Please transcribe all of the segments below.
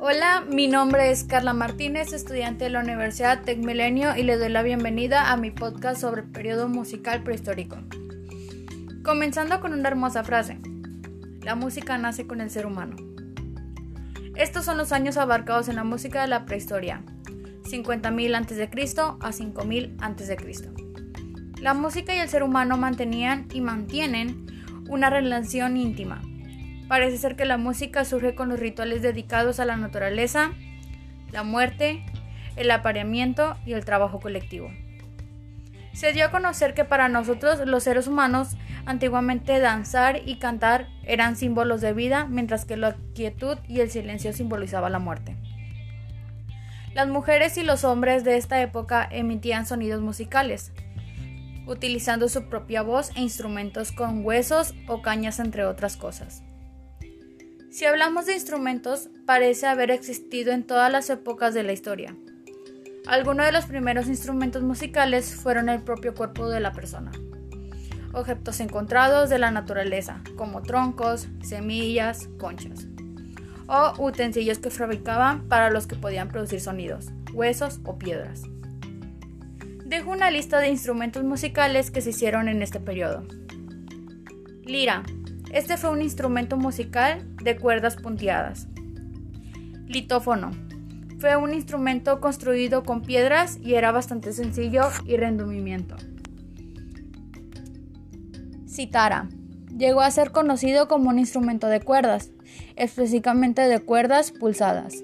Hola, mi nombre es Carla Martínez, estudiante de la Universidad Tec Milenio y le doy la bienvenida a mi podcast sobre el periodo musical prehistórico. Comenzando con una hermosa frase. La música nace con el ser humano. Estos son los años abarcados en la música de la prehistoria, 50.000 a.C. a 5.000 a.C. La música y el ser humano mantenían y mantienen una relación íntima. Parece ser que la música surge con los rituales dedicados a la naturaleza, la muerte, el apareamiento y el trabajo colectivo. Se dio a conocer que para nosotros los seres humanos antiguamente danzar y cantar eran símbolos de vida, mientras que la quietud y el silencio simbolizaban la muerte. Las mujeres y los hombres de esta época emitían sonidos musicales, utilizando su propia voz e instrumentos con huesos o cañas entre otras cosas. Si hablamos de instrumentos, parece haber existido en todas las épocas de la historia. Algunos de los primeros instrumentos musicales fueron el propio cuerpo de la persona. Objetos encontrados de la naturaleza, como troncos, semillas, conchas. O utensilios que fabricaban para los que podían producir sonidos, huesos o piedras dejo una lista de instrumentos musicales que se hicieron en este periodo. Lira. Este fue un instrumento musical de cuerdas punteadas. Litófono. Fue un instrumento construido con piedras y era bastante sencillo y rendumimiento. Citara. Llegó a ser conocido como un instrumento de cuerdas, específicamente de cuerdas pulsadas.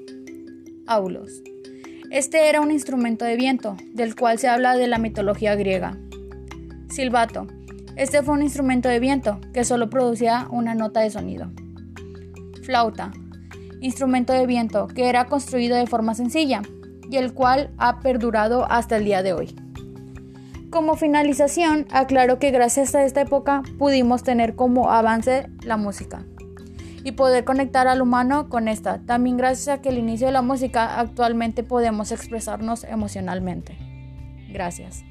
Aulos. Este era un instrumento de viento, del cual se habla de la mitología griega. Silbato. Este fue un instrumento de viento que solo producía una nota de sonido. Flauta. Instrumento de viento que era construido de forma sencilla y el cual ha perdurado hasta el día de hoy. Como finalización, aclaro que gracias a esta época pudimos tener como avance la música y poder conectar al humano con esta. También gracias a que el inicio de la música actualmente podemos expresarnos emocionalmente. Gracias.